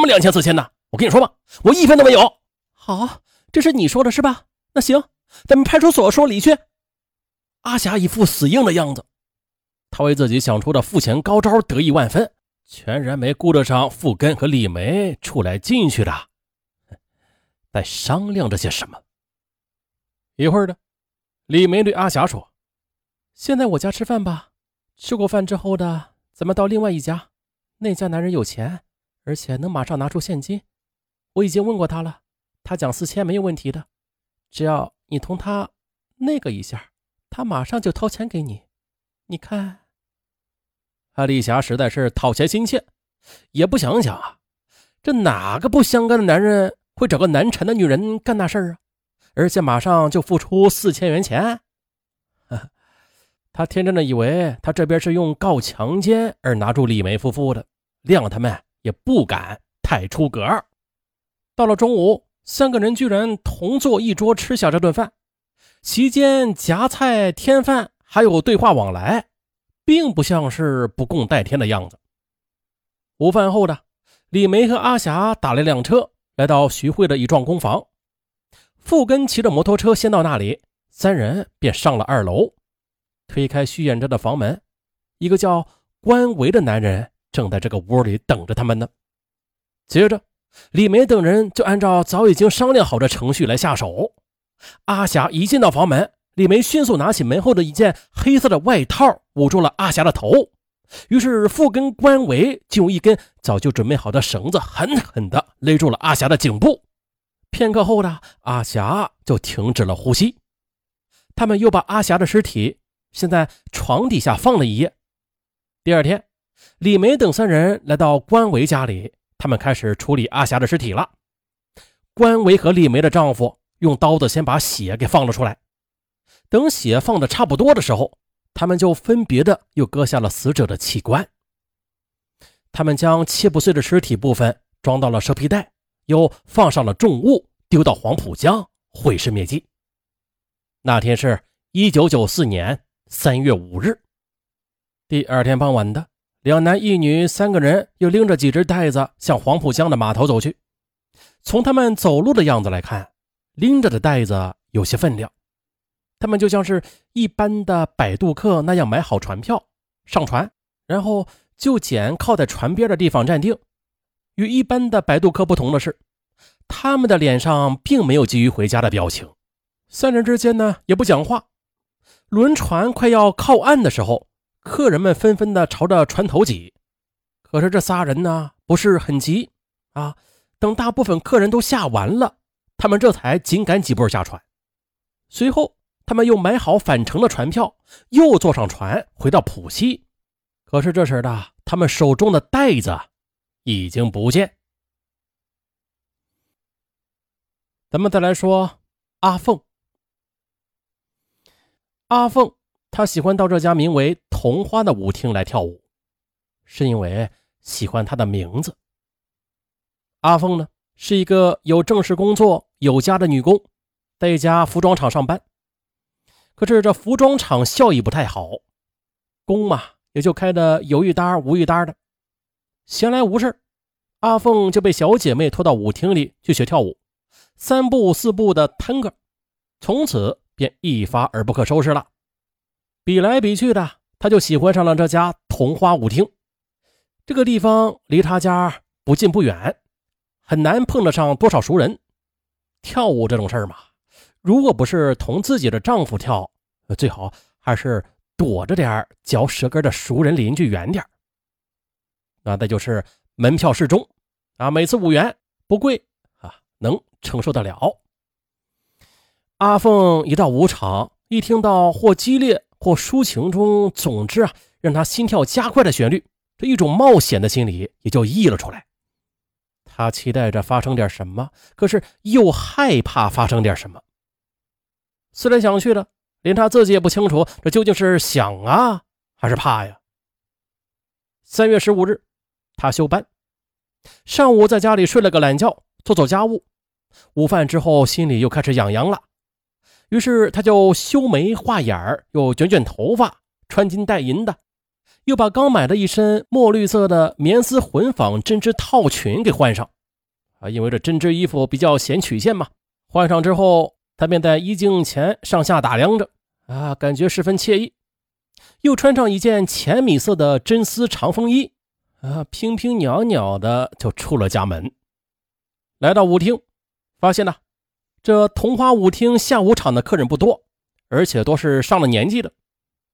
什么两千四千的？我跟你说吧，我一分都没有。好，这是你说的是吧？那行，咱们派出所说理去。阿霞一副死硬的样子，他为自己想出的付钱高招得意万分，全然没顾得上付根和李梅出来进去的，在商量着些什么。一会儿的，李梅对阿霞说：“先在我家吃饭吧，吃过饭之后的，咱们到另外一家。那家男人有钱，而且能马上拿出现金。我已经问过他了，他讲四千没有问题的，只要你同他那个一下。”他马上就掏钱给你，你看，阿丽霞实在是讨钱心切，也不想想啊，这哪个不相干的男人会找个难缠的女人干那事儿啊？而且马上就付出四千元钱，他天真的以为他这边是用告强奸而拿住李梅夫妇的，谅他们也不敢太出格。到了中午，三个人居然同坐一桌吃下这顿饭。席间夹菜添饭，还有对话往来，并不像是不共戴天的样子。午饭后的李梅和阿霞打了辆车，来到徐慧的一幢公房。富根骑着摩托车先到那里，三人便上了二楼，推开虚掩着的房门，一个叫关维的男人正在这个屋里等着他们呢。接着，李梅等人就按照早已经商量好的程序来下手。阿霞一进到房门，李梅迅速拿起门后的一件黑色的外套，捂住了阿霞的头。于是，副根、关维就用一根早就准备好的绳子狠狠地勒住了阿霞的颈部。片刻后呢，阿霞就停止了呼吸。他们又把阿霞的尸体先在床底下放了一夜。第二天，李梅等三人来到关维家里，他们开始处理阿霞的尸体了。关维和李梅的丈夫。用刀子先把血给放了出来，等血放的差不多的时候，他们就分别的又割下了死者的器官。他们将切不碎的尸体部分装到了蛇皮袋，又放上了重物，丢到黄浦江毁尸灭迹。那天是一九九四年三月五日。第二天傍晚的，两男一女三个人又拎着几只袋子向黄浦江的码头走去。从他们走路的样子来看，拎着的袋子有些分量，他们就像是一般的摆渡客那样买好船票上船，然后就捡靠在船边的地方站定。与一般的摆渡客不同的是，他们的脸上并没有急于回家的表情。三人之间呢也不讲话。轮船快要靠岸的时候，客人们纷纷的朝着船头挤，可是这仨人呢不是很急啊。等大部分客人都下完了。他们这才紧赶几步下船，随后他们又买好返程的船票，又坐上船回到浦西。可是这时的他们手中的袋子已经不见。咱们再来说阿凤。阿凤她喜欢到这家名为“桐花”的舞厅来跳舞，是因为喜欢她的名字。阿凤呢？是一个有正式工作、有家的女工，在一家服装厂上班。可是这服装厂效益不太好，工嘛也就开的有一搭无一搭的。闲来无事，阿凤就被小姐妹拖到舞厅里去学跳舞，三步四步的探戈，从此便一发而不可收拾了。比来比去的，她就喜欢上了这家桐花舞厅。这个地方离她家不近不远。很难碰得上多少熟人，跳舞这种事儿嘛，如果不是同自己的丈夫跳，最好还是躲着点嚼舌根的熟人邻居远点儿那再就是门票适中，啊，每次五元，不贵啊，能承受得了。阿凤一到舞场，一听到或激烈或抒情中，总之啊，让他心跳加快的旋律，这一种冒险的心理也就溢了出来。他期待着发生点什么，可是又害怕发生点什么。思来想去的，连他自己也不清楚，这究竟是想啊，还是怕呀？三月十五日，他休班，上午在家里睡了个懒觉，做做家务。午饭之后，心里又开始痒痒了，于是他就修眉画眼儿，又卷卷头发，穿金戴银的，又把刚买的一身墨绿色的棉丝混纺针织套裙给换上。啊，因为这针织衣服比较显曲线嘛。换上之后，他便在衣镜前上下打量着，啊，感觉十分惬意。又穿上一件浅米色的真丝长风衣，啊，平平袅袅的就出了家门，来到舞厅，发现呢，这桐花舞厅下午场的客人不多，而且都是上了年纪的。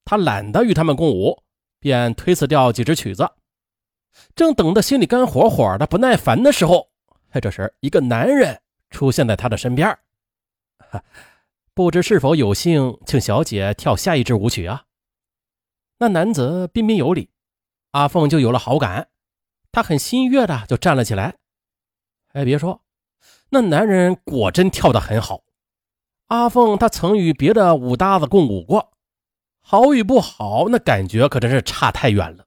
他懒得与他们共舞，便推辞掉几支曲子。正等得心里干火火的不耐烦的时候，哎，这时一个男人出现在他的身边，不知是否有幸请小姐跳下一支舞曲啊？那男子彬彬有礼，阿凤就有了好感。他很心悦的就站了起来。哎，别说，那男人果真跳得很好。阿凤他曾与别的舞搭子共舞过，好与不好，那感觉可真是差太远了。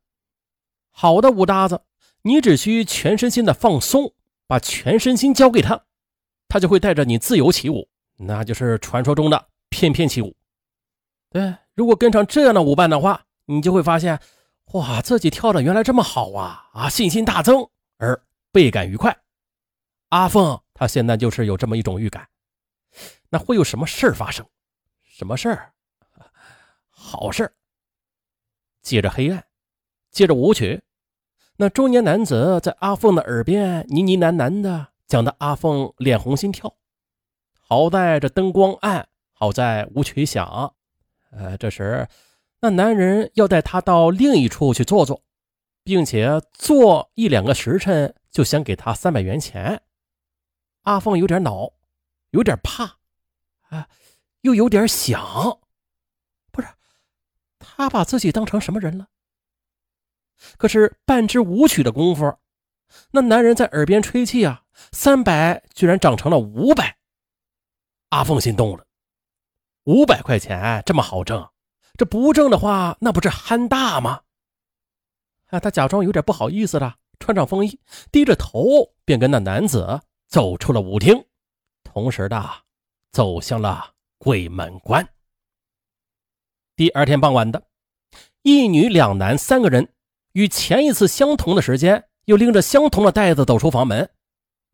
好的舞搭子，你只需全身心的放松，把全身心交给他，他就会带着你自由起舞，那就是传说中的翩翩起舞。对，如果跟上这样的舞伴的话。你就会发现，哇，自己跳的原来这么好啊啊，信心大增，而倍感愉快。阿凤他现在就是有这么一种预感，那会有什么事儿发生？什么事儿？好事儿。借着黑暗，借着舞曲，那中年男子在阿凤的耳边呢呢喃喃的讲的，阿凤脸红心跳。好在这灯光暗，好在舞曲响。呃，这时。那男人要带她到另一处去坐坐，并且坐一两个时辰，就想给他三百元钱。阿凤有点恼，有点怕，啊，又有点想，不是他把自己当成什么人了？可是半支舞曲的功夫，那男人在耳边吹气啊，三百居然涨成了五百。阿凤心动了，五百块钱这么好挣。这不挣的话，那不是憨大吗？啊，他假装有点不好意思的，穿上风衣，低着头，便跟那男子走出了舞厅，同时的走向了鬼门关。第二天傍晚的，一女两男三个人，与前一次相同的时间，又拎着相同的袋子走出房门。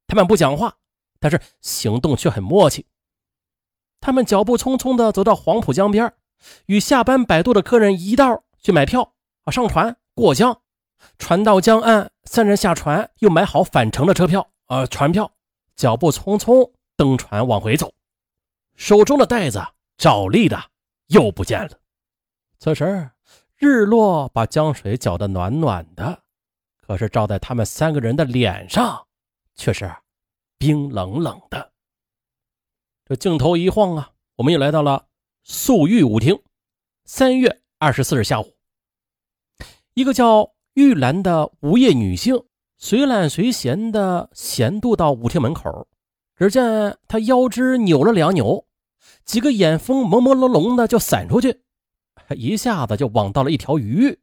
他们不讲话，但是行动却很默契。他们脚步匆匆的走到黄浦江边。与下班摆渡的客人一道去买票啊，上船过江，船到江岸，三人下船，又买好返程的车票啊，船票，脚步匆匆登船往回走，手中的袋子照例的又不见了。此时日落把江水搅得暖暖的，可是照在他们三个人的脸上却是冰冷冷的。这镜头一晃啊，我们又来到了。素玉舞厅，三月二十四日下午，一个叫玉兰的无业女性随懒随闲的闲渡到舞厅门口。只见他腰肢扭了两扭，几个眼风朦朦胧胧的就闪出去，一下子就网到了一条鱼，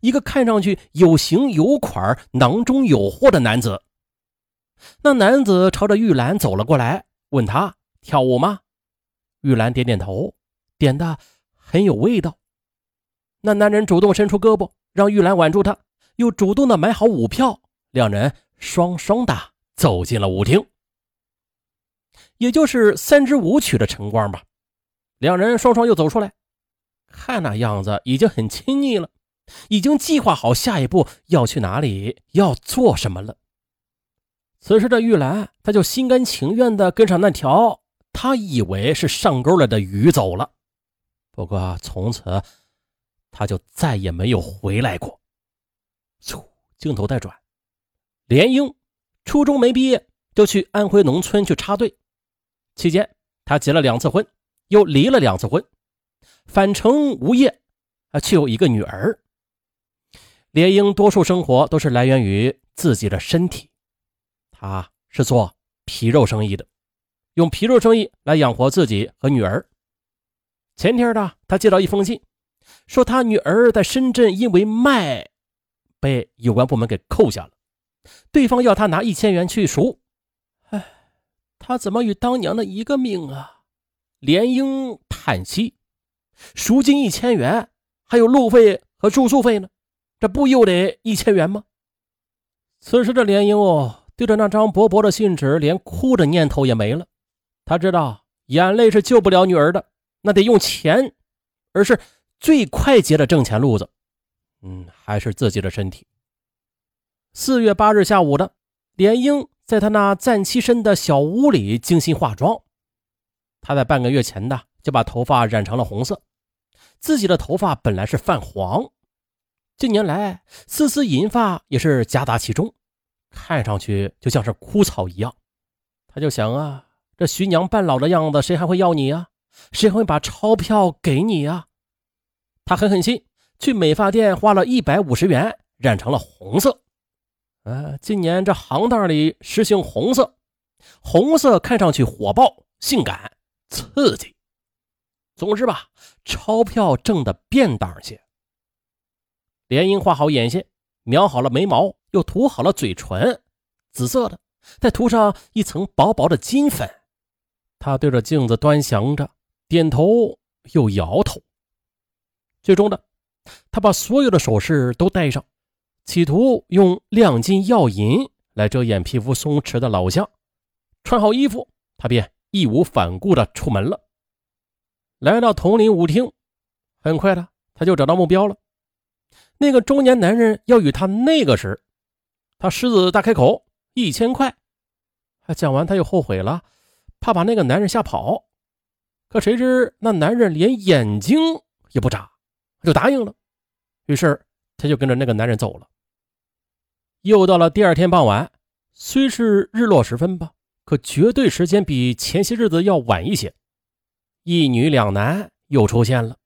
一个看上去有型有款、囊中有货的男子。那男子朝着玉兰走了过来，问他跳舞吗？玉兰点点头。点的很有味道。那男人主动伸出胳膊，让玉兰挽住他，又主动的买好舞票，两人双双的走进了舞厅，也就是三支舞曲的晨光吧。两人双双又走出来，看那样子已经很亲昵了，已经计划好下一步要去哪里，要做什么了。此时的玉兰，她就心甘情愿的跟上那条她以为是上钩了的鱼走了。不过从此，她就再也没有回来过。镜头再转，连英初中没毕业就去安徽农村去插队，期间他结了两次婚，又离了两次婚，返程无业，啊，却有一个女儿。连英多数生活都是来源于自己的身体，他是做皮肉生意的，用皮肉生意来养活自己和女儿。前天呢，他接到一封信，说他女儿在深圳因为卖，被有关部门给扣下了，对方要他拿一千元去赎。哎，他怎么与当娘的一个命啊？连英叹息，赎金一千元，还有路费和住宿费呢，这不又得一千元吗？此时的连英哦，对着那张薄薄的信纸，连哭的念头也没了。他知道眼泪是救不了女儿的，那得用钱，而是最快捷的挣钱路子。嗯，还是自己的身体。四月八日下午的，连英在他那暂栖身的小屋里精心化妆。他在半个月前的就把头发染成了红色，自己的头发本来是泛黄。近年来，丝丝银发也是夹杂其中，看上去就像是枯草一样。他就想啊，这徐娘半老的样子，谁还会要你呀？谁会把钞票给你呀？他狠狠心，去美发店花了一百五十元染成了红色。呃，今年这行当里实行红色，红色看上去火爆、性感、刺激。总之吧，钞票挣的便当些。连英画好眼线，描好了眉毛，又涂好了嘴唇，紫色的，再涂上一层薄薄的金粉。他对着镜子端详着，点头又摇头。最终的，他把所有的首饰都戴上，企图用亮金耀银来遮掩皮肤松弛的老相。穿好衣服，他便义无反顾地出门了。来到铜陵舞厅，很快的，他就找到目标了。那个中年男人要与他那个时，他狮子大开口，一千块。讲完他又后悔了，怕把那个男人吓跑。可谁知那男人连眼睛也不眨，就答应了。于是他就跟着那个男人走了。又到了第二天傍晚，虽是日落时分吧，可绝对时间比前些日子要晚一些。一女两男又出现了，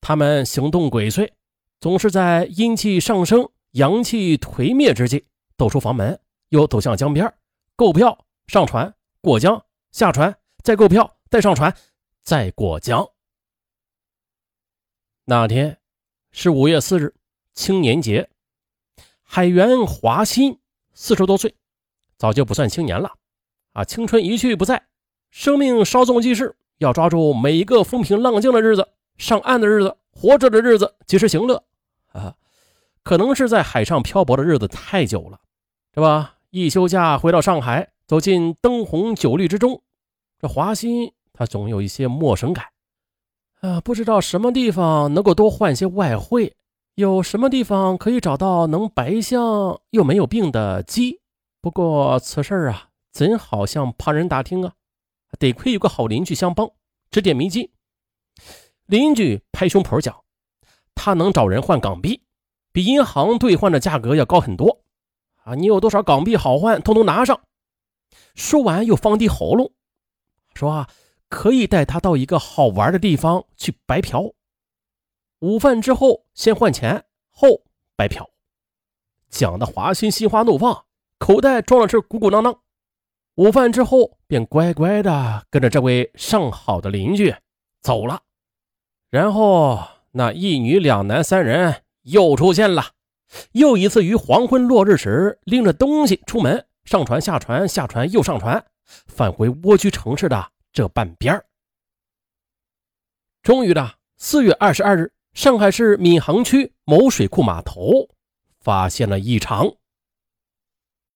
他们行动鬼祟。总是在阴气上升、阳气颓灭之际，走出房门，又走向江边，购票、上船、过江、下船，再购票、再上船、再过江。那天是五月四日，青年节。海员华新四十多岁，早就不算青年了。啊，青春一去不再，生命稍纵即逝，要抓住每一个风平浪静的日子，上岸的日子，活着的日子，及时行乐。啊，可能是在海上漂泊的日子太久了，是吧？一休假回到上海，走进灯红酒绿之中，这华歆他总有一些陌生感。啊，不知道什么地方能够多换些外汇，有什么地方可以找到能白相又没有病的鸡？不过此事啊，怎好向旁人打听啊？得亏有个好邻居相帮，指点迷津。邻居拍胸脯讲。他能找人换港币，比银行兑换的价格要高很多啊！你有多少港币好换，通通拿上。说完又放低喉咙，说啊，可以带他到一个好玩的地方去白嫖。午饭之后先换钱，后白嫖。讲的华歆心花怒放，口袋装的是鼓鼓囊囊。午饭之后便乖乖的跟着这位上好的邻居走了，然后。那一女两男三人又出现了，又一次于黄昏落日时拎着东西出门，上船下船，下船又上船，返回蜗居城市的这半边终于的四月二十二日，上海市闵行区某水库码头发现了异常。